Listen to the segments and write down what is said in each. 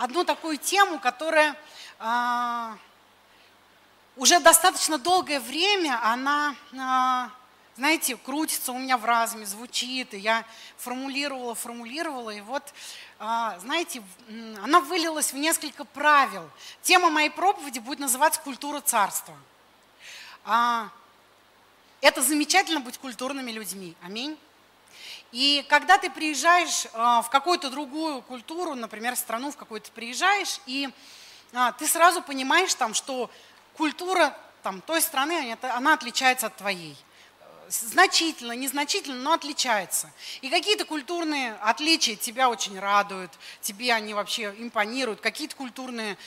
одну такую тему, которая а, уже достаточно долгое время, она, а, знаете, крутится у меня в разуме, звучит, и я формулировала, формулировала, и вот, а, знаете, она вылилась в несколько правил. Тема моей проповеди будет называться «Культура царства». А, это замечательно быть культурными людьми. Аминь. И когда ты приезжаешь а, в какую-то другую культуру, например, страну в какую-то приезжаешь, и а, ты сразу понимаешь там, что культура там, той страны, она отличается от твоей. Значительно, незначительно, но отличается. И какие-то культурные отличия тебя очень радуют, тебе они вообще импонируют, какие-то культурные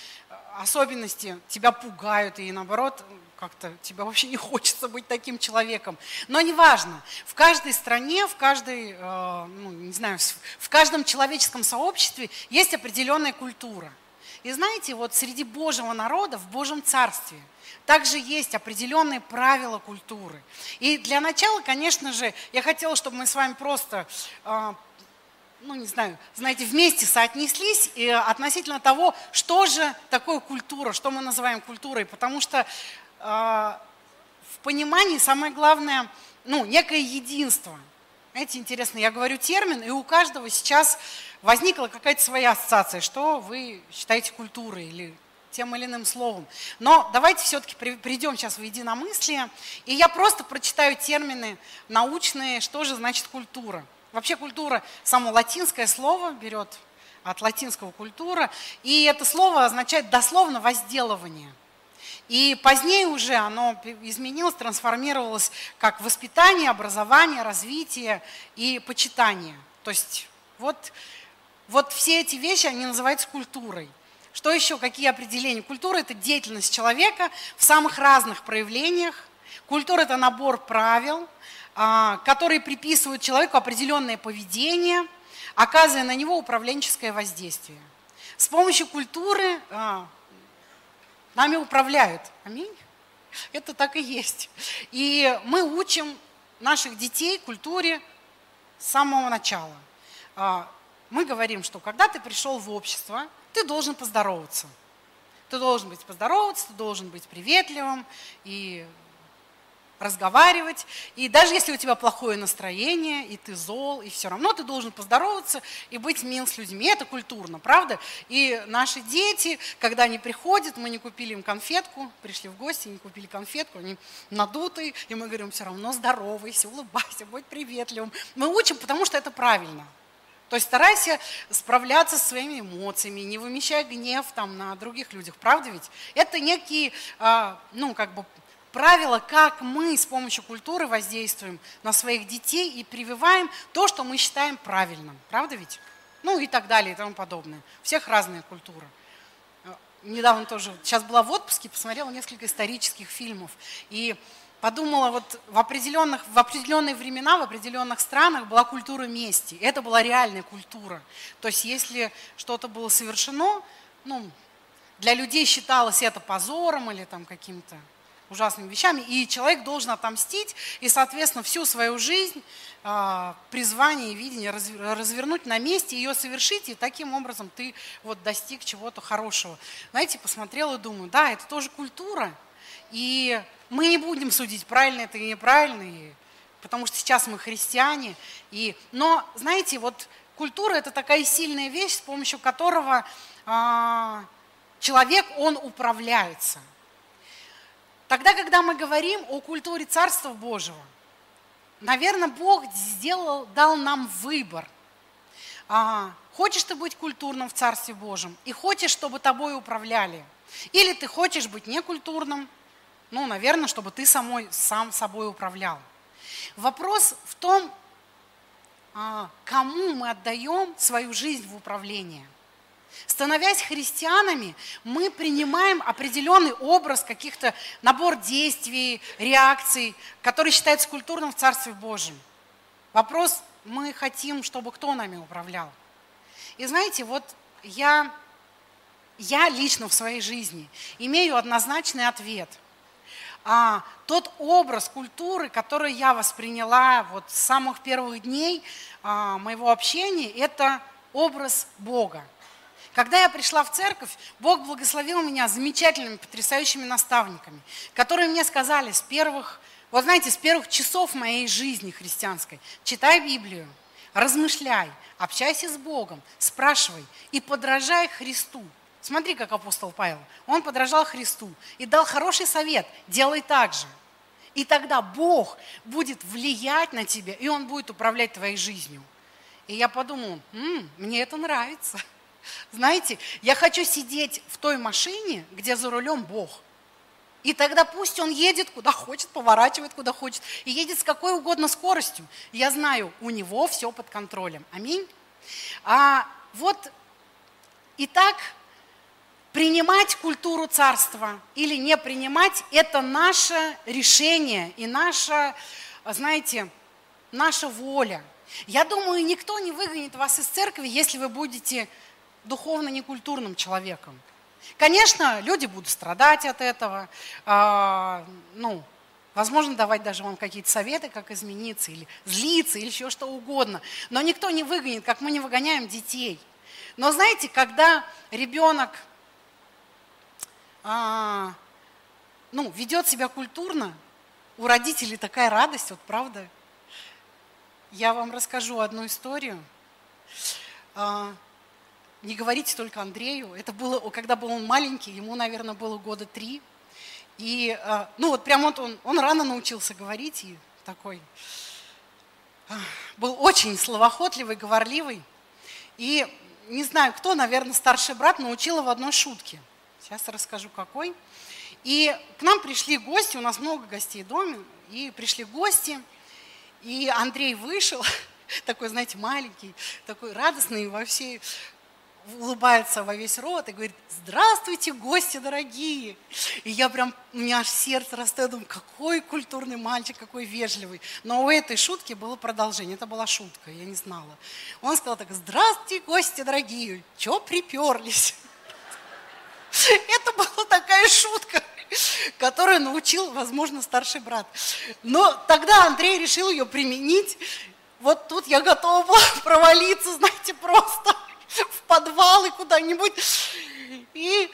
особенности тебя пугают, и наоборот, как-то тебе вообще не хочется быть таким человеком. Но неважно, в каждой стране, в каждой, э, ну, не знаю, в каждом человеческом сообществе есть определенная культура. И знаете, вот среди Божьего народа, в Божьем Царстве, также есть определенные правила культуры. И для начала, конечно же, я хотела, чтобы мы с вами просто э, ну не знаю, знаете, вместе соотнеслись и относительно того, что же такое культура, что мы называем культурой, потому что а, в понимании самое главное, ну, некое единство. Знаете, интересно, я говорю термин, и у каждого сейчас возникла какая-то своя ассоциация, что вы считаете культурой или тем или иным словом. Но давайте все-таки придем сейчас в единомыслие, и я просто прочитаю термины научные, что же значит культура. Вообще культура, само латинское слово берет от латинского культура, и это слово означает дословно возделывание – и позднее уже оно изменилось, трансформировалось как воспитание, образование, развитие и почитание. То есть вот, вот все эти вещи, они называются культурой. Что еще, какие определения? Культура – это деятельность человека в самых разных проявлениях. Культура – это набор правил, которые приписывают человеку определенное поведение, оказывая на него управленческое воздействие. С помощью культуры а, Нами управляют. Аминь. Это так и есть. И мы учим наших детей культуре с самого начала. А, мы говорим, что когда ты пришел в общество, ты должен поздороваться. Ты должен быть поздороваться, ты должен быть приветливым и разговаривать. И даже если у тебя плохое настроение, и ты зол, и все равно ты должен поздороваться и быть мил с людьми. Это культурно, правда? И наши дети, когда они приходят, мы не купили им конфетку, пришли в гости, не купили конфетку, они надутые, и мы говорим, все равно здоровайся, улыбайся, будь приветливым. Мы учим, потому что это правильно. То есть старайся справляться со своими эмоциями, не вымещая гнев там, на других людях. Правда ведь? Это некие, а, ну, как бы правила, как мы с помощью культуры воздействуем на своих детей и прививаем то, что мы считаем правильным. Правда ведь? Ну и так далее и тому подобное. У всех разная культура. Э, недавно тоже, сейчас была в отпуске, посмотрела несколько исторических фильмов. И подумала, вот в, определенных, в определенные времена, в определенных странах была культура мести. Это была реальная культура. То есть если что-то было совершено, ну, для людей считалось это позором или там каким-то ужасными вещами, и человек должен отомстить, и, соответственно, всю свою жизнь, а, призвание и видение развернуть на месте, ее совершить, и таким образом ты вот достиг чего-то хорошего. Знаете, посмотрела и думаю, да, это тоже культура, и мы не будем судить, правильно это или неправильно, потому что сейчас мы христиане, и, но, знаете, вот культура – это такая сильная вещь, с помощью которого а, человек, он управляется – Тогда, когда мы говорим о культуре Царства Божьего, наверное, Бог сделал, дал нам выбор. А, хочешь ты быть культурным в Царстве Божьем и хочешь, чтобы тобой управляли. Или ты хочешь быть некультурным, ну, наверное, чтобы ты самой, сам собой управлял. Вопрос в том, а, кому мы отдаем свою жизнь в управление. Становясь христианами, мы принимаем определенный образ, каких-то набор действий, реакций, который считается культурным в Царстве Божьем. Вопрос, мы хотим, чтобы кто нами управлял. И знаете, вот я, я лично в своей жизни имею однозначный ответ. А, тот образ культуры, который я восприняла вот с самых первых дней а, моего общения, это образ Бога. Когда я пришла в церковь, Бог благословил меня замечательными, потрясающими наставниками, которые мне сказали с первых, вот знаете, с первых часов моей жизни христианской, читай Библию, размышляй, общайся с Богом, спрашивай и подражай Христу. Смотри, как апостол Павел. Он подражал Христу и дал хороший совет. Делай так же. И тогда Бог будет влиять на тебя, и Он будет управлять твоей жизнью. И я подумала, М, мне это нравится. Знаете, я хочу сидеть в той машине, где за рулем Бог. И тогда пусть он едет куда хочет, поворачивает куда хочет, и едет с какой угодно скоростью. Я знаю, у него все под контролем. Аминь. А вот и так Принимать культуру царства или не принимать – это наше решение и наша, знаете, наша воля. Я думаю, никто не выгонит вас из церкви, если вы будете духовно некультурным человеком. Конечно, люди будут страдать от этого, э, ну, возможно, давать даже вам какие-то советы, как измениться, или злиться, или еще что угодно. Но никто не выгонит, как мы не выгоняем детей. Но знаете, когда ребенок а, ну, ведет себя культурно, у родителей такая радость, вот правда. Я вам расскажу одну историю. А, не говорите только Андрею. Это было, когда был он маленький, ему, наверное, было года три. И, а, ну, вот прям вот он, он рано научился говорить и такой а, был очень словоохотливый, говорливый. И не знаю, кто, наверное, старший брат научил его одной шутке – Сейчас расскажу, какой. И к нам пришли гости, у нас много гостей в доме, и пришли гости, и Андрей вышел, такой, знаете, маленький, такой радостный во всей, улыбается во весь рот и говорит, здравствуйте, гости дорогие. И я прям, у меня аж сердце растет, думаю, какой культурный мальчик, какой вежливый. Но у этой шутки было продолжение, это была шутка, я не знала. Он сказал так, здравствуйте, гости дорогие, чё приперлись? Это была такая шутка, которую научил, возможно, старший брат. Но тогда Андрей решил ее применить. Вот тут я готова была провалиться, знаете, просто в подвал и куда-нибудь. И,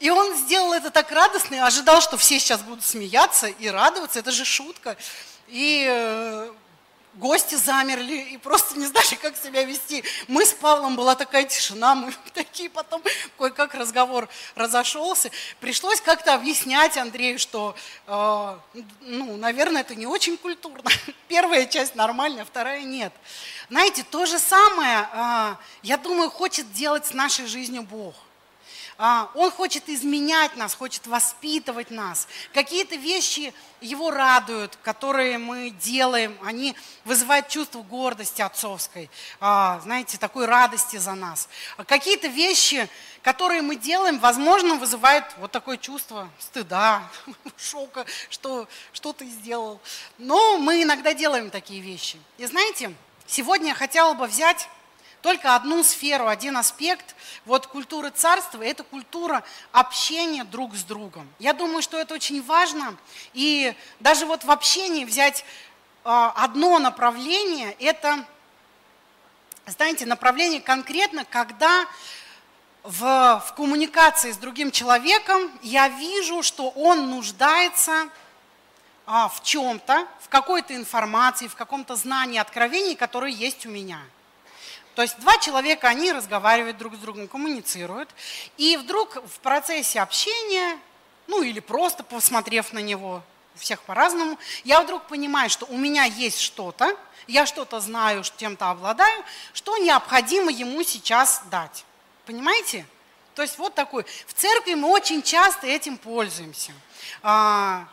и он сделал это так радостно, и ожидал, что все сейчас будут смеяться и радоваться. Это же шутка. И э, гости замерли и просто не знали, как себя вести. Мы с Павлом, была такая тишина, мы такие потом, кое-как разговор разошелся. Пришлось как-то объяснять Андрею, что, э, ну, наверное, это не очень культурно. Первая часть нормальная, вторая нет. Знаете, то же самое, э, я думаю, хочет делать с нашей жизнью Бог – он хочет изменять нас, хочет воспитывать нас. Какие-то вещи его радуют, которые мы делаем, они вызывают чувство гордости отцовской, а, знаете, такой радости за нас. А какие-то вещи, которые мы делаем, возможно, вызывают вот такое чувство стыда, шока, что, что ты сделал. Но мы иногда делаем такие вещи. И знаете, сегодня я хотела бы взять только одну сферу, один аспект вот культуры царства – это культура общения друг с другом. Я думаю, что это очень важно. И даже вот в общении взять а, одно направление – это, знаете, направление конкретно, когда в, в коммуникации с другим человеком я вижу, что он нуждается а, в чем-то, в какой-то информации, в каком-то знании, откровении, которое есть у меня – то есть два человека, они разговаривают друг с другом, коммуницируют, и вдруг в процессе общения, ну или просто посмотрев на него, у всех по-разному, я вдруг понимаю, что у меня есть что-то, я что-то знаю, чем-то обладаю, что необходимо ему сейчас дать. Понимаете? То есть вот такой. В церкви мы очень часто этим пользуемся. А,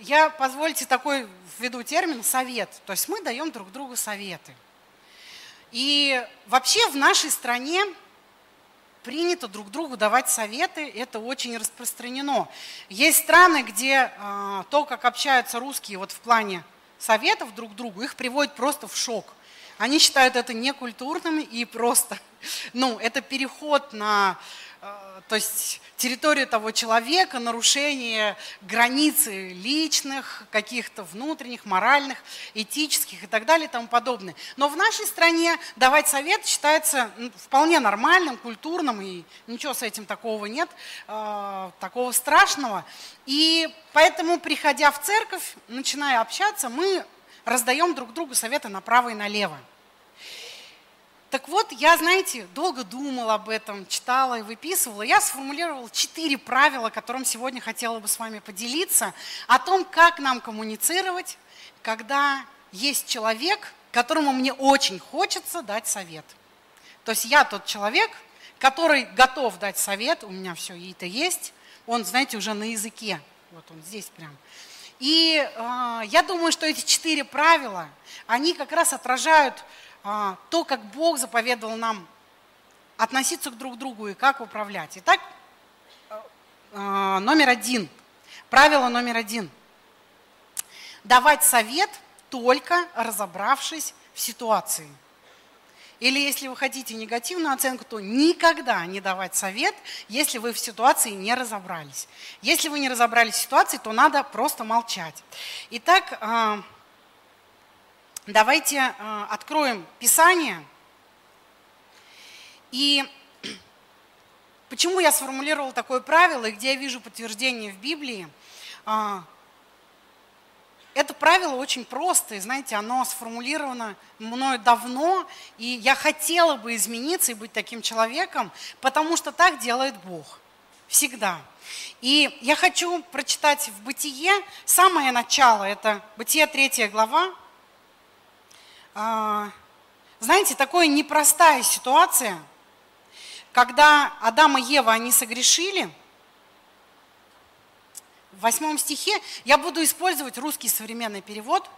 я, позвольте, такой введу термин совет. То есть мы даем друг другу советы. И вообще в нашей стране принято друг другу давать советы, это очень распространено. Есть страны, где э, то, как общаются русские вот в плане советов друг другу, их приводит просто в шок. Они считают это некультурным и просто, ну, это переход на то есть территорию того человека, нарушение границы личных, каких-то внутренних, моральных, этических и так далее и тому подобное. Но в нашей стране давать совет считается вполне нормальным, культурным, и ничего с этим такого нет, э, такого страшного. И поэтому, приходя в церковь, начиная общаться, мы раздаем друг другу советы направо и налево. Так вот, я, знаете, долго думала об этом, читала и выписывала. Я сформулировала четыре правила, которым сегодня хотела бы с вами поделиться, о том, как нам коммуницировать, когда есть человек, которому мне очень хочется дать совет. То есть я тот человек, который готов дать совет, у меня все это есть, он, знаете, уже на языке, вот он здесь прям. И э, я думаю, что эти четыре правила, они как раз отражают то, как Бог заповедовал нам относиться к друг другу и как управлять. Итак, а, номер один, правило номер один. Давать совет только разобравшись в ситуации. Или если вы хотите негативную оценку, то никогда не давать совет, если вы в ситуации не разобрались. Если вы не разобрались в ситуации, то надо просто молчать. Итак, а, Давайте э, откроем Писание. И почему я сформулировал такое правило, и где я вижу подтверждение в Библии? А, это правило очень простое, знаете, оно сформулировано мною давно, и я хотела бы измениться и быть таким человеком, потому что так делает Бог. Всегда. И я хочу прочитать в Бытие самое начало, это Бытие 3 глава, знаете, такая непростая ситуация, когда Адам и Ева, они согрешили, в восьмом стихе я буду использовать русский современный перевод.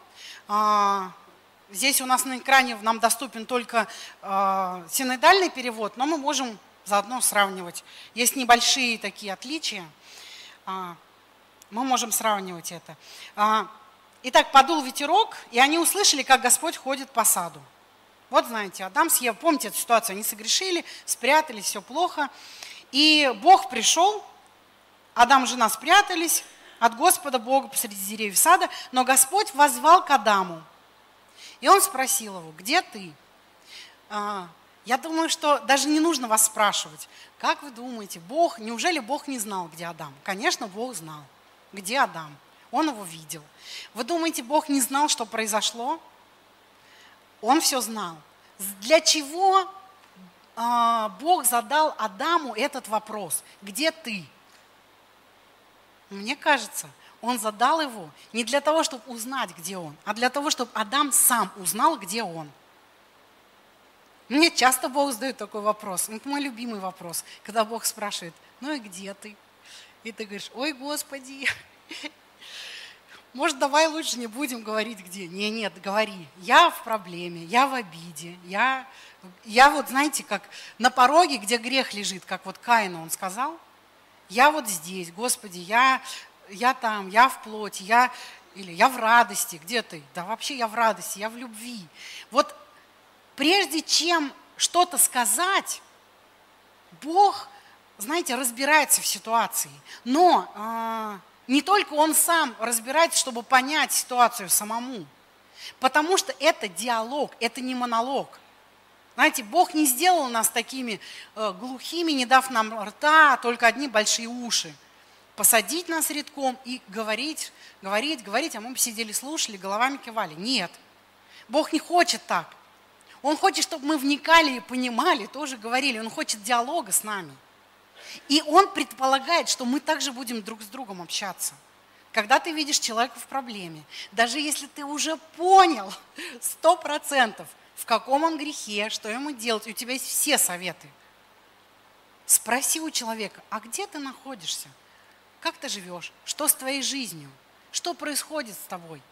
А, здесь у нас на экране нам доступен только а, синодальный перевод, но мы можем заодно сравнивать. Есть небольшие такие отличия. Мы можем сравнивать это. Итак, подул ветерок, и они услышали, как Господь ходит по саду. Вот знаете, Адам с Евой, помните эту ситуацию, они согрешили, спрятались, все плохо. И Бог пришел, Адам и жена спрятались от Господа Бога посреди деревьев сада, но Господь возвал к Адаму. И он спросил его, где ты? А, я думаю, что даже не нужно вас спрашивать. Как вы думаете, Бог, неужели Бог не знал, где Адам? Конечно, Бог знал, где Адам. Он его видел. Вы думаете, Бог не знал, что произошло? Он все знал. Для чего а, Бог задал Адаму этот вопрос? Где ты? Мне кажется, он задал его не для того, чтобы узнать, где он, а для того, чтобы Адам сам узнал, где он. Мне часто Бог задает такой вопрос. Это мой любимый вопрос, когда Бог спрашивает, ну и где ты? И ты говоришь, ой, Господи, может, давай лучше не будем говорить где. Не, нет, говори. Я в проблеме, я в обиде, я, я вот, знаете, как на пороге, где грех лежит, как вот Каину он сказал, я вот здесь, Господи, я, я там, я в плоти, я, или я в радости, где ты? Да вообще я в радости, я в любви. Вот прежде чем что-то сказать, Бог, знаете, разбирается в ситуации. Но а, не только он сам разбирается, чтобы понять ситуацию самому. Потому что это диалог, это не монолог. Знаете, Бог не сделал нас такими э, глухими, не дав нам рта, а только одни большие уши. Посадить нас редком и говорить, говорить, говорить, а мы бы сидели, слушали, головами кивали. Нет, Бог не хочет так. Он хочет, чтобы мы вникали и понимали, тоже говорили. Он хочет диалога с нами. И он предполагает, что мы также будем друг с другом общаться. Когда ты видишь человека в проблеме, даже если ты уже понял сто процентов, в каком он грехе, что ему делать, у тебя есть все советы, спроси у человека, а где ты находишься? Как ты живешь? Что с твоей жизнью? Что происходит с тобой?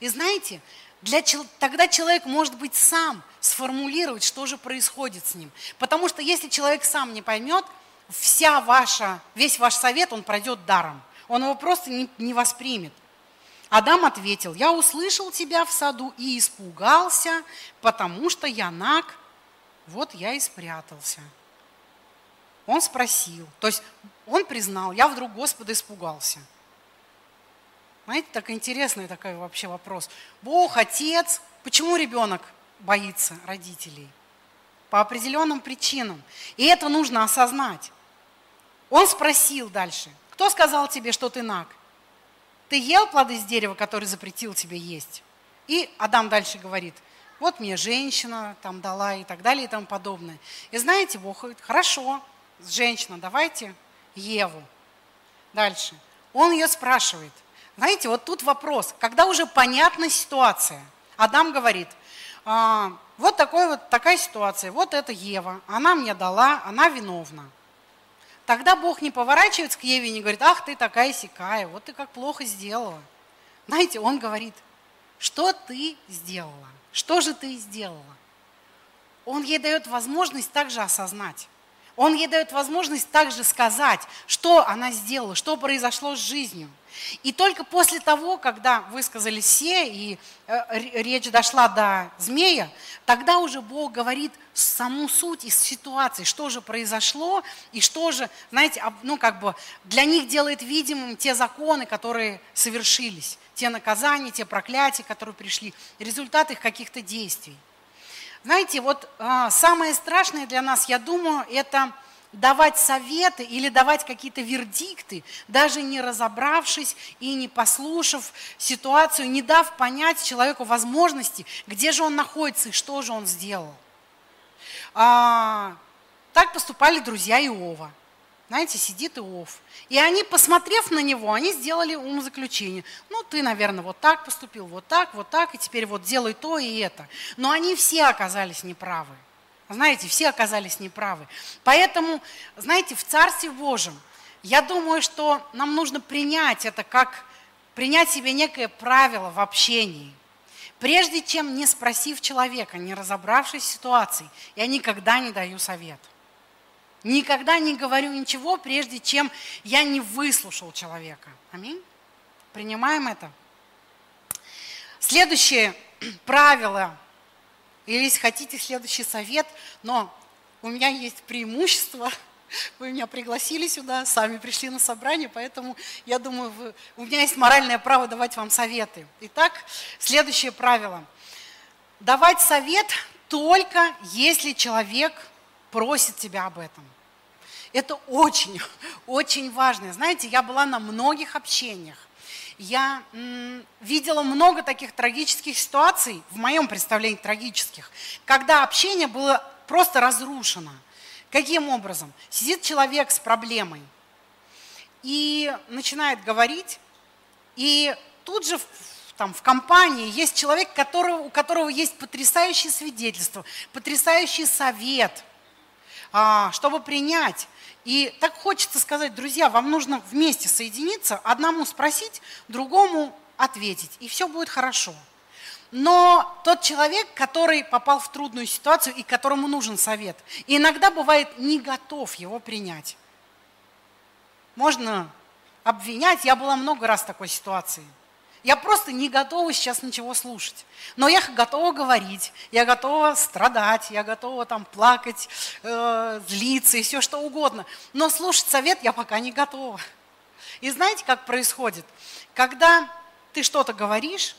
И знаете, для, тогда человек может быть сам сформулировать, что же происходит с ним. Потому что если человек сам не поймет, вся ваша, весь ваш совет, он пройдет даром. Он его просто не, не воспримет. Адам ответил, я услышал тебя в саду и испугался, потому что я наг, вот я и спрятался. он спросил. То есть он признал, я вдруг Господа испугался. Знаете, так интересный такой вообще вопрос. Бог, Отец, почему ребенок боится родителей? По определенным причинам. И это нужно осознать. Он спросил дальше, кто сказал тебе, что ты наг? Ты ел плоды с дерева, который запретил тебе есть? И Адам дальше говорит, вот мне женщина там дала и так далее и тому подобное. И знаете, Бог говорит, хорошо, женщина, давайте Еву. Дальше. Он ее спрашивает – знаете, вот тут вопрос, когда уже понятна ситуация. Адам говорит, а, вот, такой вот такая ситуация, вот это Ева, она мне дала, она виновна. Тогда Бог не поворачивается к Еве и не говорит, ах, ты такая сикая, вот ты как плохо сделала. Знаете, он говорит, что ты сделала? Что же ты сделала? Он ей дает возможность также осознать. Он ей дает возможность также сказать, что она сделала, что произошло с жизнью. И только после того, когда высказали все, и э, речь дошла до змея, тогда уже Бог говорит саму суть из ситуации, что же произошло, и что же, знаете, ну как бы для них делает видимым те законы, которые совершились, те наказания, те проклятия, которые пришли, результат их каких-то действий. Знаете, вот а, самое страшное для нас, я думаю, это давать советы или давать какие-то вердикты, даже не разобравшись и не послушав ситуацию, не дав понять человеку возможности, где же он находится и что же он сделал. А, так поступали друзья Иова. Знаете, сидит Иов. И они, посмотрев на него, они сделали умозаключение. Ну, ты, наверное, вот так поступил, вот так, вот так, и теперь вот делай то и это. Но они все оказались неправы. Знаете, все оказались неправы. Поэтому, знаете, в Царстве Божьем, я думаю, что нам нужно принять это как принять себе некое правило в общении. Прежде чем не спросив человека, не разобравшись в ситуации, я никогда не даю совет. Никогда не говорю ничего, прежде чем я не выслушал человека. Аминь. Принимаем это. Следующее правило или если хотите следующий совет, но у меня есть преимущество, вы меня пригласили сюда, сами пришли на собрание, поэтому я думаю, вы, у меня есть моральное право давать вам советы. Итак, следующее правило. Давать совет только если человек просит тебя об этом. Это очень, очень важно. Знаете, я была на многих общениях я видела много таких трагических ситуаций, в моем представлении трагических, когда общение было просто разрушено. Каким образом? Сидит человек с проблемой и начинает говорить, и тут же там, в компании есть человек, которого, у которого есть потрясающее свидетельство, потрясающий совет, а, чтобы принять и так хочется сказать, друзья, вам нужно вместе соединиться, одному спросить, другому ответить, и все будет хорошо. Но тот человек, который попал в трудную ситуацию и которому нужен совет, иногда бывает не готов его принять. Можно обвинять, я была много раз в такой ситуации – я просто не готова сейчас ничего слушать. Но я готова говорить, я готова страдать, я готова там плакать, э, злиться и все что угодно. Но слушать совет я пока не готова. И знаете, как происходит? Когда ты что-то говоришь,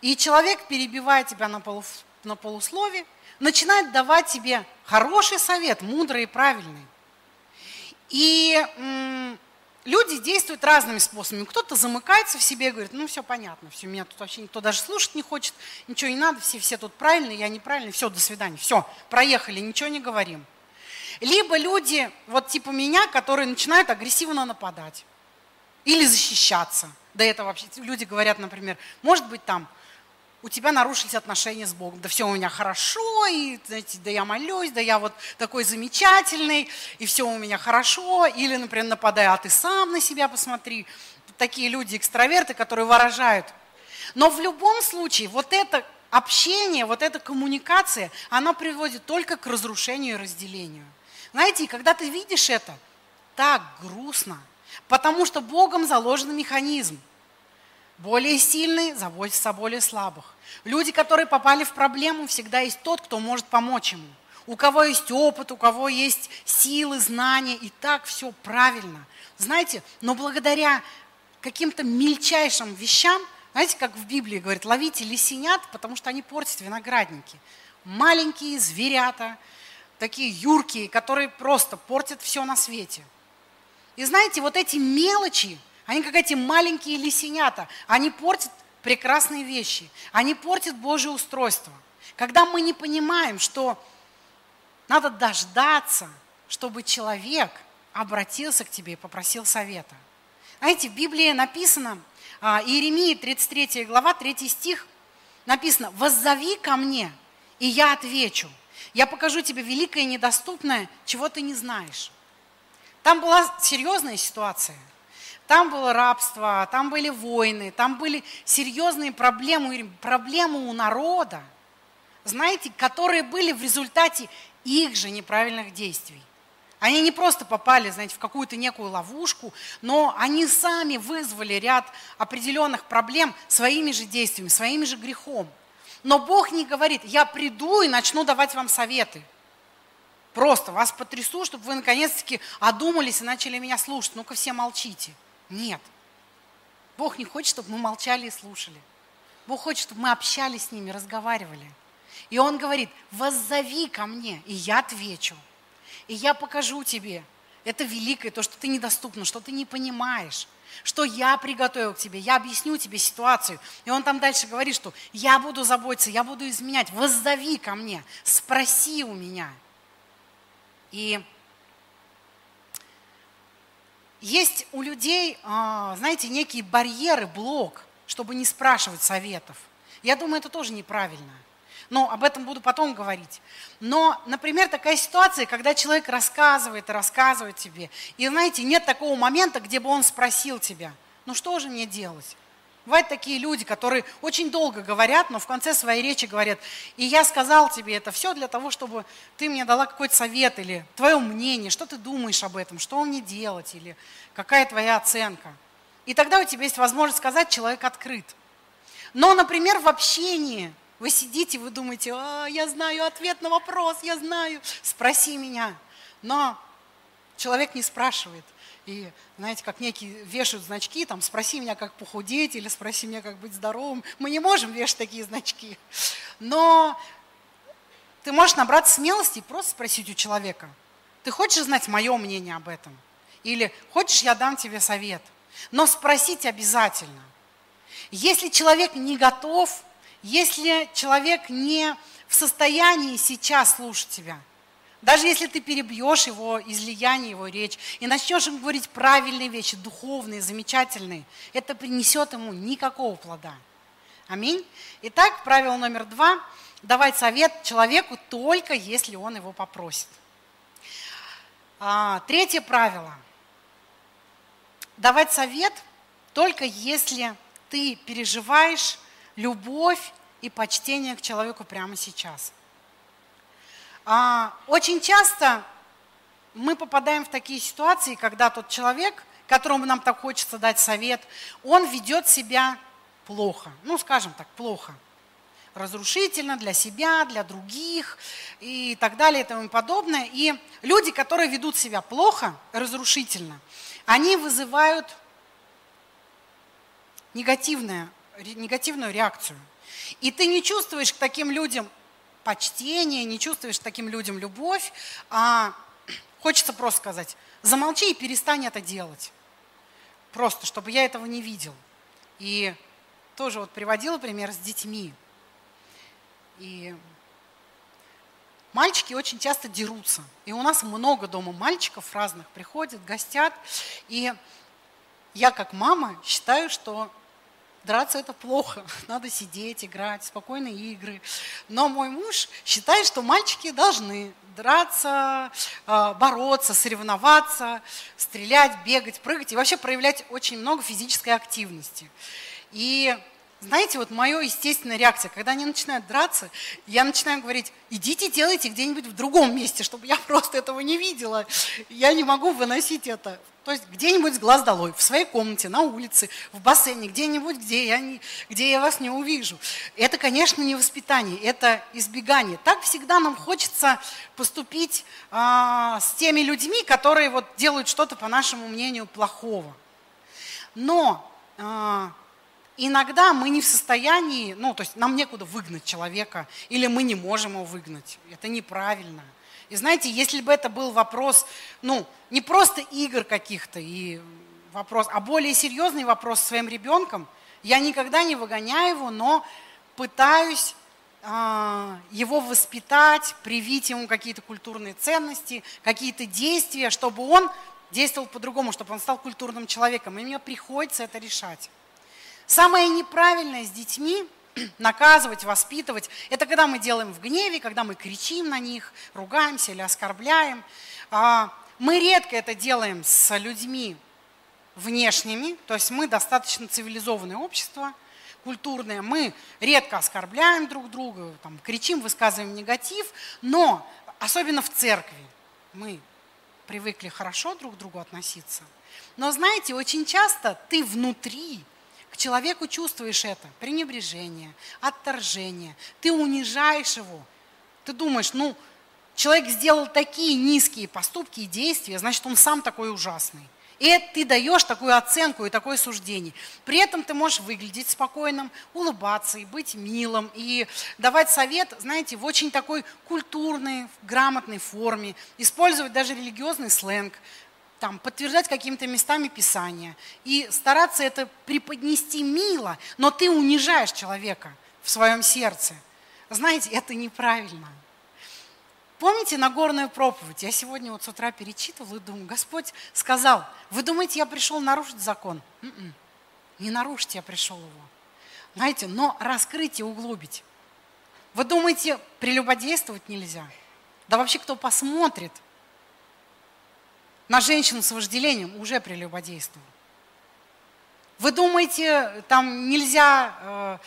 и человек, перебивая тебя на, полу, на полуслове, начинает давать тебе хороший совет, мудрый и правильный. И Люди действуют разными способами. Кто-то замыкается в себе и говорит, ну все понятно, все, меня тут вообще никто даже слушать не хочет, ничего не надо, все, все тут правильные, я неправильный, все, до свидания, все, проехали, ничего не говорим. Либо люди, вот типа меня, которые начинают агрессивно нападать или защищаться. Да это вообще, люди говорят, например, может быть там, у тебя нарушились отношения с Богом. Да все у меня хорошо, и, знаете, да я молюсь, да я вот такой замечательный, и все у меня хорошо. Или, например, нападаю, а ты сам на себя посмотри. Такие люди, экстраверты, которые выражают. Но в любом случае, вот это общение, вот эта коммуникация, она приводит только к разрушению и разделению. Знаете, когда ты видишь это, так грустно, потому что Богом заложен механизм – более сильный заботится о более слабых. Люди, которые попали в проблему, всегда есть тот, кто может помочь ему. у кого есть опыт, у кого есть силы, знания, и так все правильно. Знаете, но благодаря каким-то мельчайшим вещам, знаете, как в Библии говорит, ловите лисенят, потому что они портят виноградники. Маленькие зверята, такие юркие, которые просто портят все на свете. И знаете, вот эти мелочи, они как эти маленькие лисенята, они портят прекрасные вещи, они портят Божье устройство. Когда мы не понимаем, что надо дождаться, чтобы человек обратился к тебе и попросил совета. Знаете, в Библии написано, а, Иеремии 33 глава, 3 стих, написано, «Воззови ко мне, и я отвечу. Я покажу тебе великое и недоступное, чего ты не знаешь». Там была серьезная ситуация. Там было рабство, там были войны, там были серьезные проблемы, проблемы у народа, знаете, которые были в результате их же неправильных действий. Они не просто попали, знаете, в какую-то некую ловушку, но они сами вызвали ряд определенных проблем своими же действиями, своим же грехом. Но Бог не говорит, я приду и начну давать вам советы. Просто вас потрясу, чтобы вы наконец-таки одумались и начали меня слушать. Ну-ка все молчите. Нет. Бог не хочет, чтобы мы молчали и слушали. Бог хочет, чтобы мы общались с ними, разговаривали. И Он говорит, воззови ко мне, и я отвечу. И я покажу тебе это великое, то, что ты недоступна, что ты не понимаешь, что я приготовил к тебе, я объясню тебе ситуацию. И он там дальше говорит, что я буду заботиться, я буду изменять, воззови ко мне, спроси у меня. И есть у людей, а, знаете, некие барьеры, блок, чтобы не спрашивать советов. Я думаю, это тоже неправильно. Но об этом буду потом говорить. Но, например, такая ситуация, когда человек рассказывает и рассказывает тебе, и, знаете, нет такого момента, где бы он спросил тебя, ну что же мне делать? Бывают такие люди, которые очень долго говорят, но в конце своей речи говорят, и я сказал тебе это все для того, чтобы ты мне дала какой-то совет или твое мнение, что ты думаешь об этом, что мне делать, или какая твоя оценка. И тогда у тебя есть возможность сказать, человек открыт. Но, например, в общении вы сидите, вы думаете, а, я знаю ответ на вопрос, я знаю, спроси меня. Но человек не спрашивает. И, знаете, как некие вешают значки, там, спроси меня, как похудеть, или спроси меня, как быть здоровым. Мы не можем вешать такие значки. Но ты можешь набраться смелости и просто спросить у человека, ты хочешь знать мое мнение об этом? Или хочешь, я дам тебе совет? Но спросить обязательно. Если человек не готов, если человек не в состоянии сейчас слушать тебя – даже если ты перебьешь его излияние, его речь, и начнешь ему говорить правильные вещи, духовные, замечательные, это принесет ему никакого плода. Аминь. Итак, правило номер два – давать совет человеку только если он его попросит. А, третье правило – давать совет только если ты переживаешь любовь и почтение к человеку прямо сейчас – очень часто мы попадаем в такие ситуации, когда тот человек, которому нам так хочется дать совет, он ведет себя плохо, ну, скажем так, плохо, разрушительно для себя, для других и так далее и тому подобное. И люди, которые ведут себя плохо, разрушительно, они вызывают негативную, негативную реакцию. И ты не чувствуешь к таким людям почтение, не чувствуешь таким людям любовь, а хочется просто сказать, замолчи и перестань это делать. Просто, чтобы я этого не видел. И тоже вот приводила пример с детьми. И мальчики очень часто дерутся. И у нас много дома мальчиков разных приходят, гостят. И я как мама считаю, что Драться это плохо, надо сидеть, играть, спокойные игры. Но мой муж считает, что мальчики должны драться, а, бороться, соревноваться, стрелять, бегать, прыгать и вообще проявлять очень много физической активности. И знаете, вот моя естественная реакция, когда они начинают драться, я начинаю говорить, идите делайте где-нибудь в другом месте, чтобы я просто этого не видела. Я не могу выносить это. То есть где-нибудь с глаз долой, в своей комнате, на улице, в бассейне, где-нибудь, где я, не, где я вас не увижу. Это, конечно, не воспитание, это избегание. Так всегда нам хочется поступить а, с теми людьми, которые вот делают что-то, по нашему мнению, плохого. Но а, иногда мы не в состоянии, ну, то есть нам некуда выгнать человека, или мы не можем его выгнать. Это неправильно. И знаете, если бы это был вопрос, ну, не просто игр каких-то и вопрос, а более серьезный вопрос с своим ребенком, я никогда не выгоняю его, но пытаюсь э, его воспитать, привить ему какие-то культурные ценности, какие-то действия, чтобы он действовал по-другому, чтобы он стал культурным человеком. И мне приходится это решать. Самое неправильное с детьми наказывать, воспитывать, это когда мы делаем в гневе, когда мы кричим на них, ругаемся или оскорбляем. А, мы редко это делаем с людьми внешними, то есть мы достаточно цивилизованное общество, культурное, мы редко оскорбляем друг друга, там, кричим, высказываем негатив, но особенно в церкви мы привыкли хорошо друг к другу относиться. Но знаете, очень часто ты внутри к человеку чувствуешь это, пренебрежение, отторжение, ты унижаешь его. Ты думаешь, ну, человек сделал такие низкие поступки и действия, значит, он сам такой ужасный. И ты даешь такую оценку и такое суждение. При этом ты можешь выглядеть спокойным, улыбаться и быть милым, и давать совет, знаете, в очень такой культурной, грамотной форме, использовать даже религиозный сленг, там, подтверждать какими-то местами Писания и стараться это преподнести мило, но ты унижаешь человека в своем сердце. Знаете, это неправильно. Помните Нагорную проповедь? Я сегодня вот с утра перечитывала и думаю, Господь сказал, вы думаете, я пришел нарушить закон? М-м, не нарушить я пришел его. Знаете, но раскрыть и углубить. Вы думаете, прелюбодействовать нельзя? Да вообще кто посмотрит – на женщину с вожделением уже прелюбодействовал. Вы думаете, там нельзя,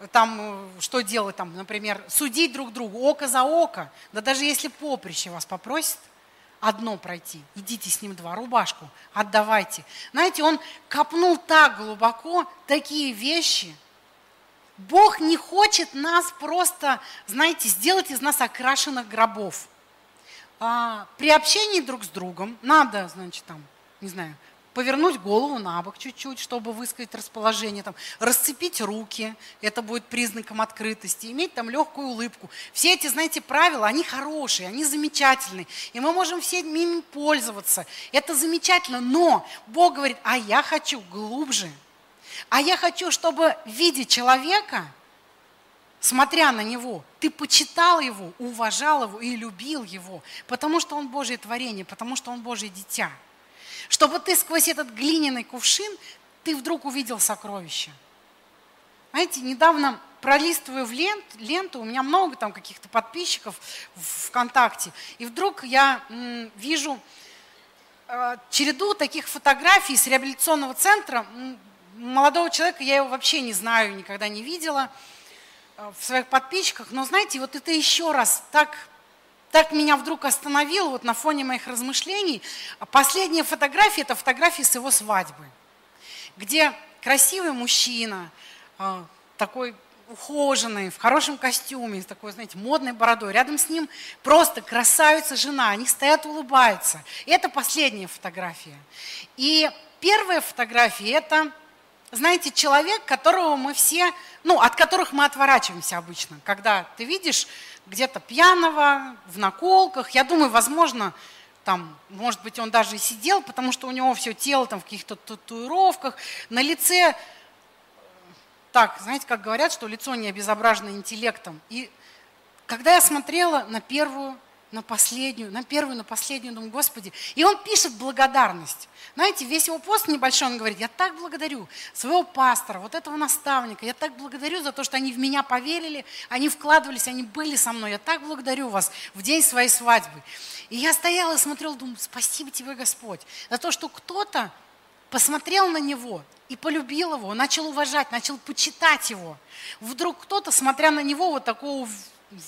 э, там, э, что делать, там, например, судить друг другу, око за око? Да даже если поприще вас попросит одно пройти, идите с ним два, рубашку отдавайте. Знаете, он копнул так глубоко такие вещи. Бог не хочет нас просто, знаете, сделать из нас окрашенных гробов – а, при общении друг с другом надо, значит, там, не знаю, повернуть голову на бок чуть-чуть, чтобы высказать расположение, там, расцепить руки, это будет признаком открытости, иметь там легкую улыбку. Все эти, знаете, правила, они хорошие, они замечательные, и мы можем все ими пользоваться. Это замечательно, но Бог говорит, а я хочу глубже, а я хочу, чтобы в виде человека – смотря на него, ты почитал его, уважал его и любил его, потому что он Божье творение, потому что он Божье дитя. Чтобы ты сквозь этот глиняный кувшин, ты вдруг увидел сокровище. Знаете, недавно пролистываю в лент, ленту, у меня много там каких-то подписчиков в ВКонтакте, и вдруг я м, вижу э, череду таких фотографий с реабилитационного центра. Молодого человека я его вообще не знаю, никогда не видела – в своих подписчиках, но знаете, вот это еще раз так, так меня вдруг остановило вот на фоне моих размышлений. Последняя фотография – это фотография с его свадьбы, где красивый мужчина, э, такой ухоженный, в хорошем костюме, с такой, знаете, модной бородой. Рядом с ним просто красавица жена, они стоят, улыбаются. И это последняя фотография. И первая фотография – это знаете, человек, которого мы все, ну, от которых мы отворачиваемся обычно. Когда ты видишь где-то пьяного, в наколках, я думаю, возможно, там, может быть, он даже и сидел, потому что у него все тело там в каких-то татуировках, на лице, так, знаете, как говорят, что лицо не обезображено интеллектом. И когда я смотрела на первую на последнюю, на первую, на последнюю, думаю, Господи. И он пишет благодарность. Знаете, весь его пост небольшой, он говорит, я так благодарю своего пастора, вот этого наставника, я так благодарю за то, что они в меня поверили, они вкладывались, они были со мной, я так благодарю вас в день своей свадьбы. И я стояла и смотрела, думаю, спасибо тебе, Господь, за то, что кто-то посмотрел на него и полюбил его, начал уважать, начал почитать его. Вдруг кто-то, смотря на него вот такого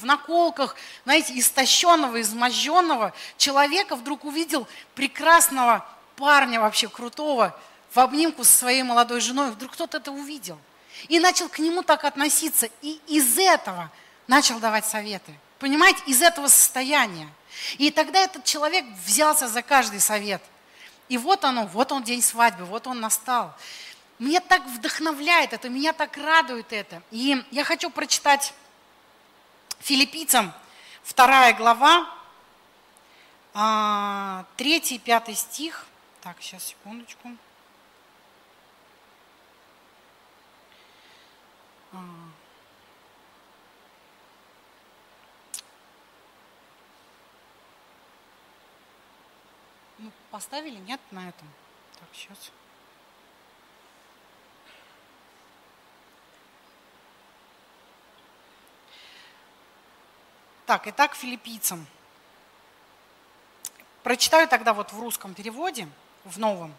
в наколках, знаете, истощенного, изможденного человека, вдруг увидел прекрасного парня вообще крутого в обнимку со своей молодой женой. Вдруг кто-то это увидел. И начал к нему так относиться. И из этого начал давать советы. Понимаете, из этого состояния. И тогда этот человек взялся за каждый совет. И вот оно, вот он день свадьбы, вот он настал. Меня так вдохновляет это, меня так радует это. И я хочу прочитать филиппийцам вторая глава, а, третий, пятый стих. Так, сейчас, секундочку. А. Ну, поставили, нет, на этом? Так, сейчас. Так, итак, филиппийцам. Прочитаю тогда вот в русском переводе, в новом.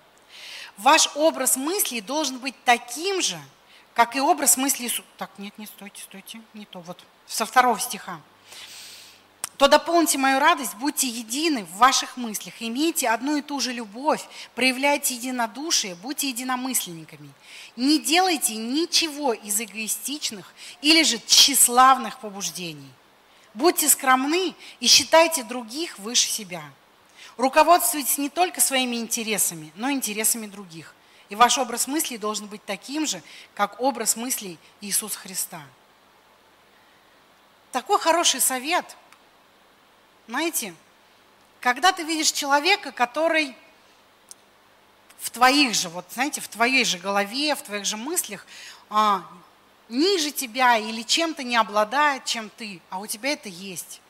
Ваш образ мыслей должен быть таким же, как и образ мыслей. Так, нет, не стойте, стойте, не то. Вот со второго стиха. То дополните мою радость, будьте едины в ваших мыслях, имейте одну и ту же любовь, проявляйте единодушие, будьте единомысленниками. Не делайте ничего из эгоистичных или же тщеславных побуждений – Будьте скромны и считайте других выше себя. Руководствуйтесь не только своими интересами, но и интересами других. И ваш образ мыслей должен быть таким же, как образ мыслей Иисуса Христа. Такой хороший совет. Знаете, когда ты видишь человека, который в твоих же, вот знаете, в твоей же голове, в твоих же мыслях а, ниже тебя или чем-то не обладает, чем ты, а у тебя это есть.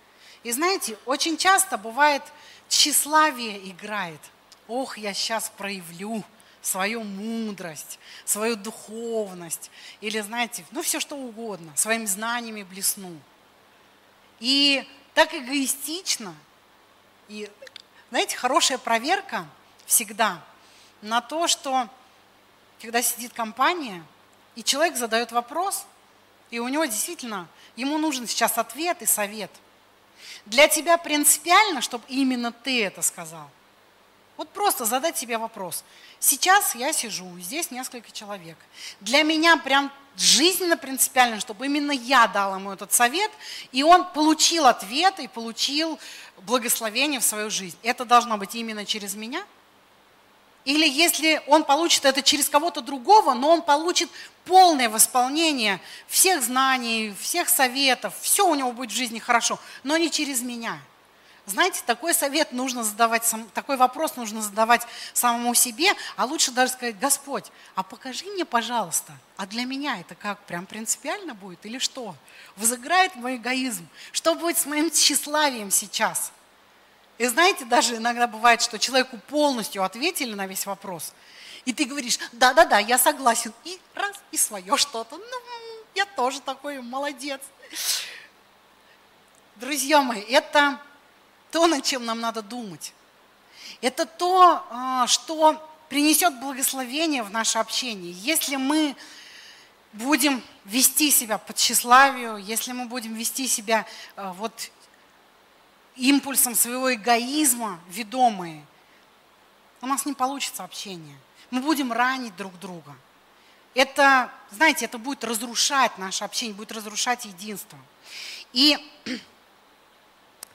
И знаете, очень часто бывает тщеславие играет. Ох, я сейчас проявлю свою мудрость, свою духовность, или, знаете, ну все что угодно, своими знаниями блесну. И так эгоистично, и, знаете, хорошая проверка всегда на то, что когда сидит компания – и человек задает вопрос, и у него действительно, ему нужен сейчас ответ и совет. Для тебя принципиально, чтобы именно ты это сказал. Вот просто задать себе вопрос. Сейчас я сижу, здесь несколько человек. Для меня прям жизненно принципиально, чтобы именно я дал ему этот совет, и он получил ответ и получил благословение в свою жизнь. Это должно быть именно через меня – или если он получит это через кого-то другого, но он получит полное восполнение всех знаний, всех советов, все у него будет в жизни хорошо, но не через меня. Знаете, такой совет нужно задавать, такой вопрос нужно задавать самому себе, а лучше даже сказать, Господь, а покажи мне, пожалуйста, а для меня это как, прям принципиально будет или что? Возыграет мой эгоизм? Что будет с моим тщеславием сейчас? И знаете, даже иногда бывает, что человеку полностью ответили на весь вопрос, и ты говоришь, да-да-да, я согласен, и раз, и свое что-то, ну, я тоже такой молодец. Друзья мои, это то, над чем нам надо думать. Это то, а, что принесет благословение в наше общение. Если мы будем вести себя по тщеславию, если мы будем вести себя а, вот импульсом своего эгоизма ведомые, у нас не получится общение. Мы будем ранить друг друга. Это, знаете, это будет разрушать наше общение, будет разрушать единство. И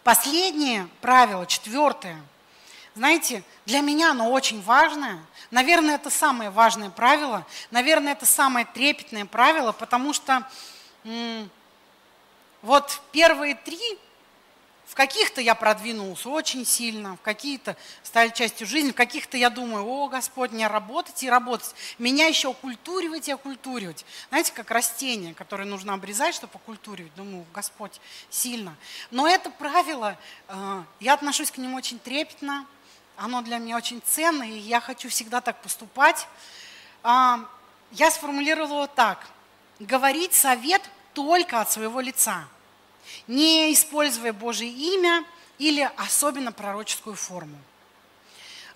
последнее правило, четвертое, знаете, для меня оно очень важное. Наверное, это самое важное правило. Наверное, это самое трепетное правило, потому что вот первые три в каких-то я продвинулся очень сильно, в какие-то стали частью жизни, в каких-то я думаю, о, Господь, мне работать и работать. Меня еще окультуривать и окультуривать. Знаете, как растение, которое нужно обрезать, чтобы окультуривать. Думаю, Господь, сильно. Но это правило, э, я отношусь к нему очень трепетно, оно для меня очень ценно, и я хочу всегда так поступать. А, я сформулировала так. Говорить совет только от своего лица – не используя Божье имя или особенно пророческую форму.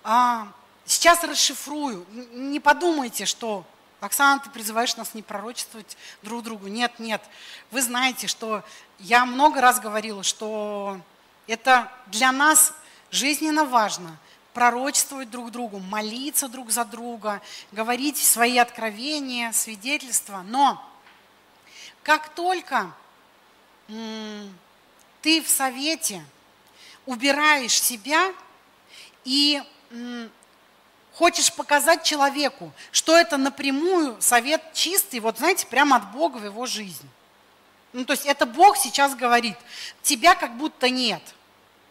А, сейчас расшифрую. Не подумайте, что Оксана, ты призываешь нас не пророчествовать друг другу. Нет, нет. Вы знаете, что я много раз говорила, что это для нас жизненно важно пророчествовать друг другу, молиться друг за друга, говорить свои откровения, свидетельства. Но как только ты в совете убираешь себя и хочешь показать человеку, что это напрямую совет чистый, вот знаете, прямо от Бога в его жизнь. Ну, то есть это Бог сейчас говорит, тебя как будто нет.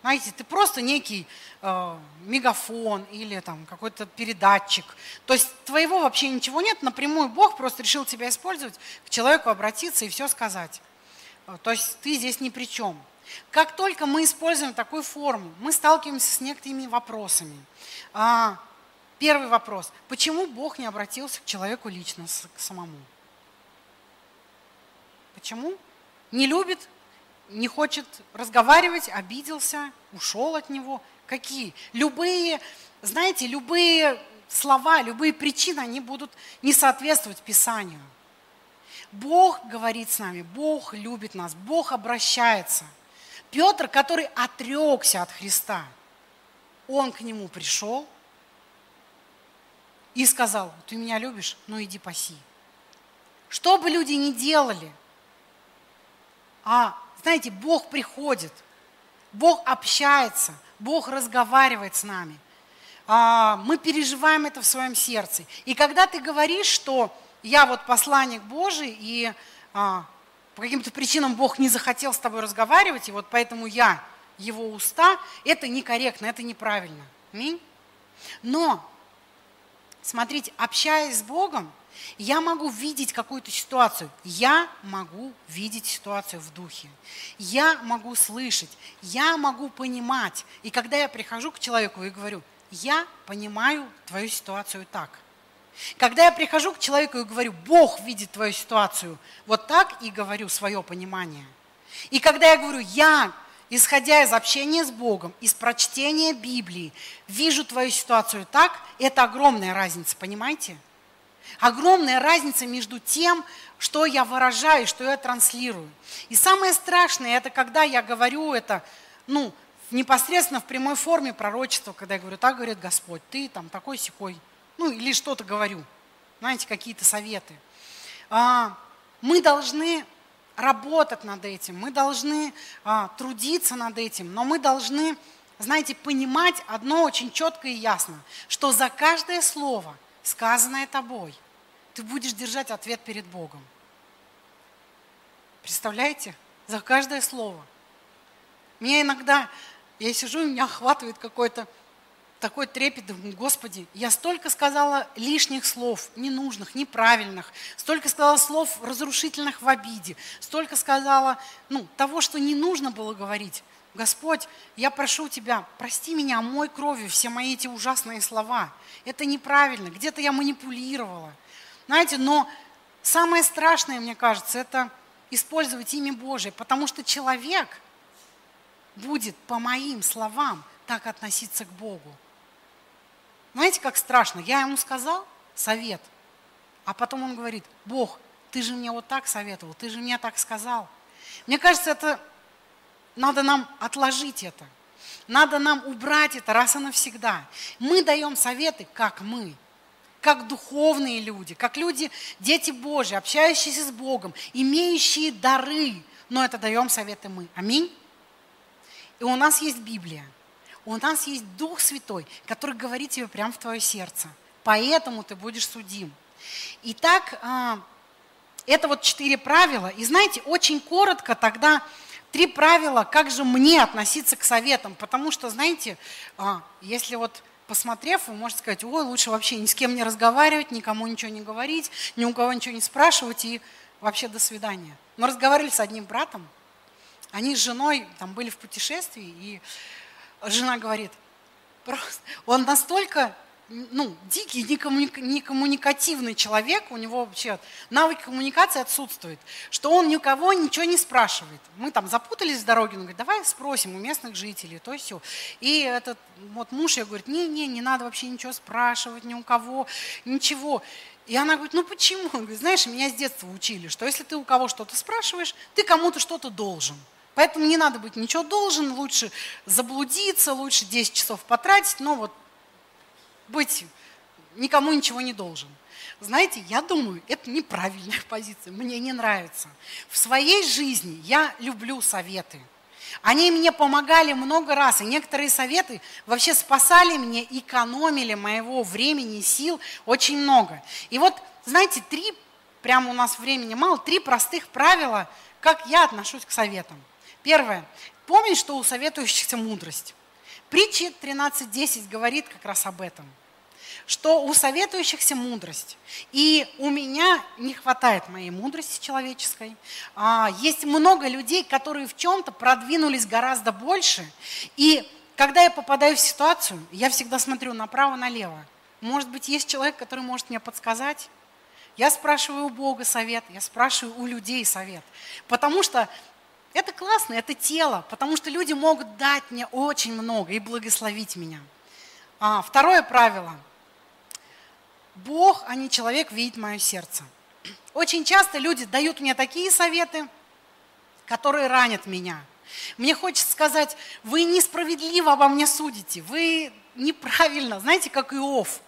Знаете, ты просто некий э, мегафон или там какой-то передатчик. То есть твоего вообще ничего нет, напрямую Бог просто решил тебя использовать, к человеку обратиться и все сказать. Э, то есть ты здесь ни при чем. Как только мы используем такую форму, мы сталкиваемся с некоторыми вопросами. А, Первый вопрос. Почему Бог не обратился к человеку лично, к самому? Почему? Не любит, не хочет разговаривать, обиделся, ушел от него. Какие? Любые, знаете, любые слова, любые причины, они будут не соответствовать Писанию. Бог говорит с нами, Бог любит нас, Бог обращается. Петр, который отрекся от Христа, он к нему пришел, и сказал, ты меня любишь, ну иди паси. Что бы люди ни делали, а, знаете, Бог приходит, Бог общается, Бог разговаривает с нами. А, мы переживаем это в своем сердце. И когда ты говоришь, что я вот посланник Божий, и а, по каким-то причинам Бог не захотел с тобой разговаривать, и вот поэтому я его уста, это некорректно, это неправильно. Но смотрите, общаясь с Богом, я могу видеть какую-то ситуацию. Я могу видеть ситуацию в духе. Я могу слышать. Я могу понимать. И когда я прихожу к человеку и говорю, я понимаю твою ситуацию так. Когда я прихожу к человеку и говорю, Бог видит твою ситуацию, вот так и говорю свое понимание. И когда я говорю, я исходя из общения с Богом, из прочтения Библии, вижу твою ситуацию так, это огромная разница, понимаете? Огромная разница между тем, что я выражаю, что я транслирую. И самое страшное, это когда я говорю это, ну, непосредственно в прямой форме пророчества, когда я говорю, так говорит Господь, ты там такой секой, ну, или что-то говорю, знаете, какие-то советы. А, мы должны работать над этим, мы должны а, трудиться над этим, но мы должны, знаете, понимать одно очень четко и ясно, что за каждое слово, сказанное тобой, ты будешь держать ответ перед Богом. Представляете? За каждое слово. Мне иногда, я сижу, и меня охватывает какой-то такой трепет, Господи, я столько сказала лишних слов, ненужных, неправильных, столько сказала слов разрушительных в обиде, столько сказала ну, того, что не нужно было говорить. Господь, я прошу Тебя, прости меня, мой кровью все мои эти ужасные слова. Это неправильно, где-то я манипулировала. Знаете, но самое страшное, мне кажется, это использовать имя Божие, потому что человек будет по моим словам так относиться к Богу. Знаете, как страшно? Я ему сказал совет, а потом он говорит, Бог, ты же мне вот так советовал, ты же мне так сказал. Мне кажется, это надо нам отложить это. Надо нам убрать это раз и навсегда. Мы даем советы, как мы, как духовные люди, как люди, дети Божьи, общающиеся с Богом, имеющие дары, но это даем советы мы. Аминь. И у нас есть Библия у нас есть Дух Святой, который говорит тебе прямо в твое сердце. Поэтому ты будешь судим. Итак, а, это вот четыре правила. И знаете, очень коротко тогда три правила, как же мне относиться к советам. Потому что, знаете, а, если вот посмотрев, вы можете сказать, ой, лучше вообще ни с кем не разговаривать, никому ничего не говорить, ни у кого ничего не спрашивать и вообще до свидания. Мы разговаривали с одним братом, они с женой там были в путешествии, и жена говорит, просто, он настолько ну, дикий, некоммуникативный человек, у него вообще навык коммуникации отсутствует, что он ни у кого ничего не спрашивает. Мы там запутались в дороге, он говорит, давай спросим у местных жителей, то все. И этот вот муж, я говорит, не-не, не надо вообще ничего спрашивать ни у кого, ничего. И она говорит, ну почему? Он говорит, знаешь, меня с детства учили, что если ты у кого что-то спрашиваешь, ты кому-то что-то должен. Поэтому не надо быть ничего должен, лучше заблудиться, лучше 10 часов потратить, но вот быть никому ничего не должен. Знаете, я думаю, это неправильная позиция, мне не нравится. В своей жизни я люблю советы. Они мне помогали много раз, и некоторые советы вообще спасали меня, экономили моего времени сил очень много. И вот, знаете, три, прямо у нас времени мало, три простых правила, как я отношусь к советам. Первое. Помни, что у советующихся мудрость. Притча 13.10 говорит как раз об этом – что у советующихся мудрость. И у меня не хватает моей мудрости человеческой. А, есть много людей, которые в чем-то продвинулись гораздо больше. И когда я попадаю в ситуацию, я всегда смотрю направо-налево. Может быть, есть человек, который может мне подсказать? Я спрашиваю у Бога совет, я спрашиваю у людей совет. Потому что это классно, это тело, потому что люди могут дать мне очень много и благословить меня. А, второе правило – Бог, а не человек, видит мое сердце. Очень часто люди дают мне такие советы, которые ранят меня. Мне хочется сказать, вы несправедливо обо мне судите, вы неправильно, знаете, как Иов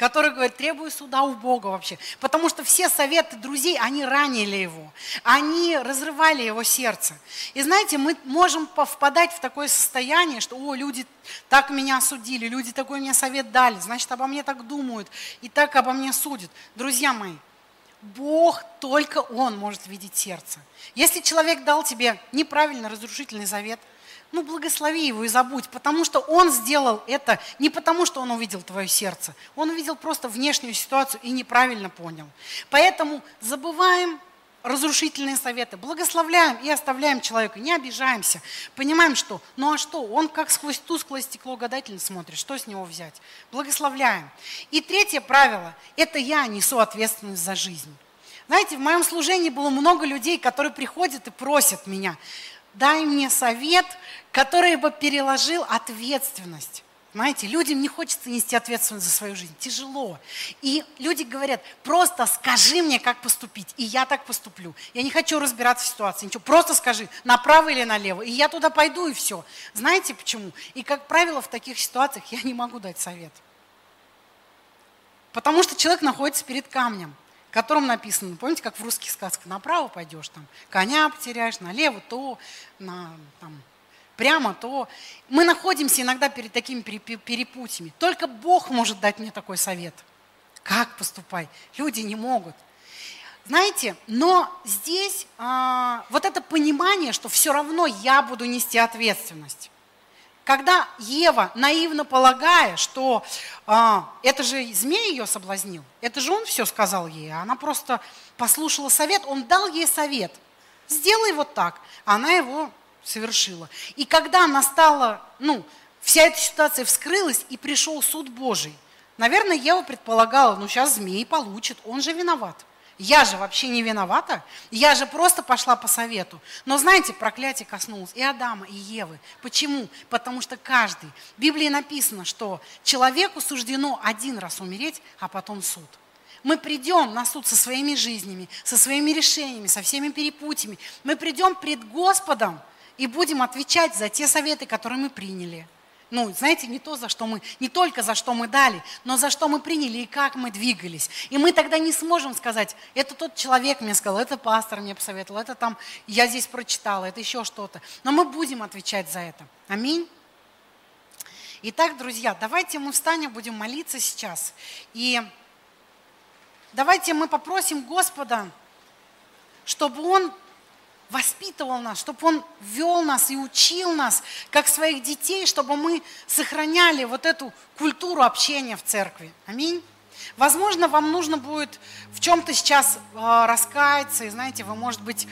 который говорит, требую суда у Бога вообще. Потому что все советы друзей, они ранили его, они разрывали его сердце. И знаете, мы можем впадать в такое состояние, что, о, люди так меня осудили, люди такой мне совет дали, значит, обо мне так думают и так обо мне судят. Друзья мои, Бог, только Он может видеть сердце. Если человек дал тебе неправильно разрушительный завет – ну благослови его и забудь, потому что он сделал это не потому, что он увидел твое сердце, он увидел просто внешнюю ситуацию и неправильно понял. Поэтому забываем разрушительные советы, благословляем и оставляем человека, не обижаемся, понимаем, что, ну а что, он как сквозь тусклое стекло гадательно смотрит, что с него взять? Благословляем. И третье правило, это я несу ответственность за жизнь. Знаете, в моем служении было много людей, которые приходят и просят меня, дай мне совет, который бы переложил ответственность. Знаете, людям не хочется нести ответственность за свою жизнь, тяжело. И люди говорят, просто скажи мне, как поступить, и я так поступлю. Я не хочу разбираться в ситуации, ничего, просто скажи, направо или налево, и я туда пойду, и все. Знаете почему? И, как правило, в таких ситуациях я не могу дать совет. Потому что человек находится перед камнем котором написано, помните, как в русских сказках, направо пойдешь, там, коня потеряешь, налево то, на, там, прямо то. Мы находимся иногда перед такими перепутьями. Только Бог может дать мне такой совет. Как поступай? Люди не могут. Знаете, но здесь а, вот это понимание, что все равно я буду нести ответственность. Когда Ева, наивно полагая, что а, это же змей ее соблазнил, это же он все сказал ей, а она просто послушала совет, он дал ей совет, сделай вот так, она его совершила. И когда настала, ну, вся эта ситуация вскрылась, и пришел суд Божий, наверное, Ева предполагала, ну сейчас змей получит, он же виноват. Я же вообще не виновата, я же просто пошла по совету. Но знаете, проклятие коснулось и Адама, и Евы. Почему? Потому что каждый. В Библии написано, что человеку суждено один раз умереть, а потом суд. Мы придем на суд со своими жизнями, со своими решениями, со всеми перепутьями. Мы придем пред Господом и будем отвечать за те советы, которые мы приняли ну, знаете, не то, за что мы, не только за что мы дали, но за что мы приняли и как мы двигались. И мы тогда не сможем сказать, это тот человек мне сказал, это пастор мне посоветовал, это там я здесь прочитала, это еще что-то. Но мы будем отвечать за это. Аминь. Итак, друзья, давайте мы встанем, будем молиться сейчас. И давайте мы попросим Господа, чтобы Он воспитывал нас, чтобы Он вел нас и учил нас, как своих детей, чтобы мы сохраняли вот эту культуру общения в церкви. Аминь. Возможно, вам нужно будет в чем-то сейчас э, раскаяться, и знаете, вы, может быть,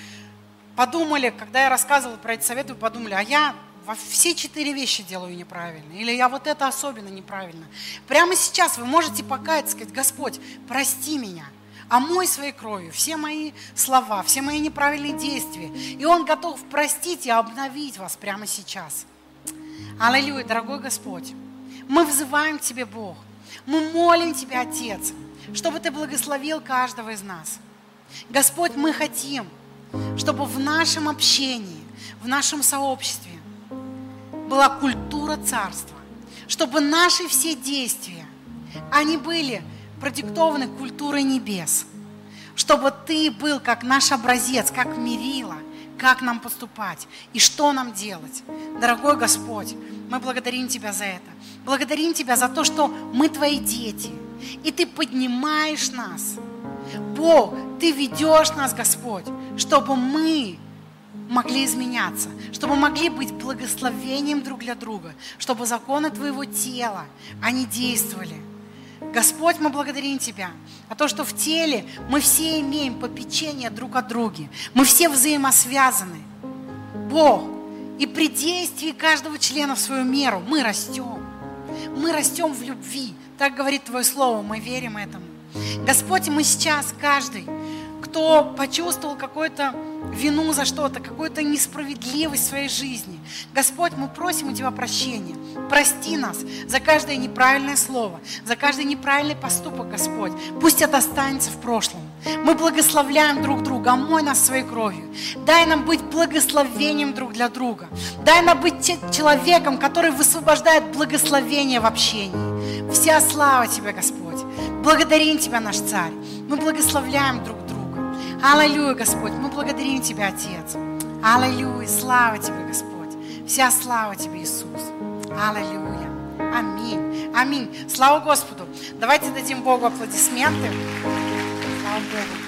подумали, когда я рассказывала про эти советы, вы подумали, а я все четыре вещи делаю неправильно, или я вот это особенно неправильно. Прямо сейчас вы можете покаяться, сказать, Господь, прости меня, омой своей кровью все мои слова, все мои неправильные действия. И Он готов простить и обновить вас прямо сейчас. Аллилуйя, дорогой Господь. Мы взываем к Тебе, Бог. Мы молим Тебя, Отец, чтобы Ты благословил каждого из нас. Господь, мы хотим, чтобы в нашем общении, в нашем сообществе была культура царства, чтобы наши все действия, они были продиктованы культурой небес, чтобы Ты был как наш образец, как мерила, как нам поступать и что нам делать. Дорогой Господь, мы благодарим Тебя за это. Благодарим Тебя за то, что мы Твои дети, и Ты поднимаешь нас. Бог, Ты ведешь нас, Господь, чтобы мы могли изменяться, чтобы могли быть благословением друг для друга, чтобы законы Твоего тела, они действовали. Господь, мы благодарим Тебя за то, что в теле мы все имеем попечение друг от друга. Мы все взаимосвязаны. Бог, и при действии каждого члена в свою меру мы растем. Мы растем в любви. Так говорит Твое Слово, мы верим этому. Господь, мы сейчас каждый, кто почувствовал какой-то вину за что-то, какую-то несправедливость в своей жизни. Господь, мы просим у Тебя прощения. Прости нас за каждое неправильное слово, за каждый неправильный поступок, Господь. Пусть это останется в прошлом. Мы благословляем друг друга, омой нас своей кровью. Дай нам быть благословением друг для друга. Дай нам быть человеком, который высвобождает благословение в общении. Вся слава Тебе, Господь. Благодарим Тебя, наш Царь. Мы благословляем друг друга. Аллилуйя, Господь, мы благодарим Тебя, Отец. Аллилуйя, слава Тебе, Господь. Вся слава Тебе, Иисус. Аллилуйя. Аминь. Аминь. Слава Господу. Давайте дадим Богу аплодисменты. Слава Богу.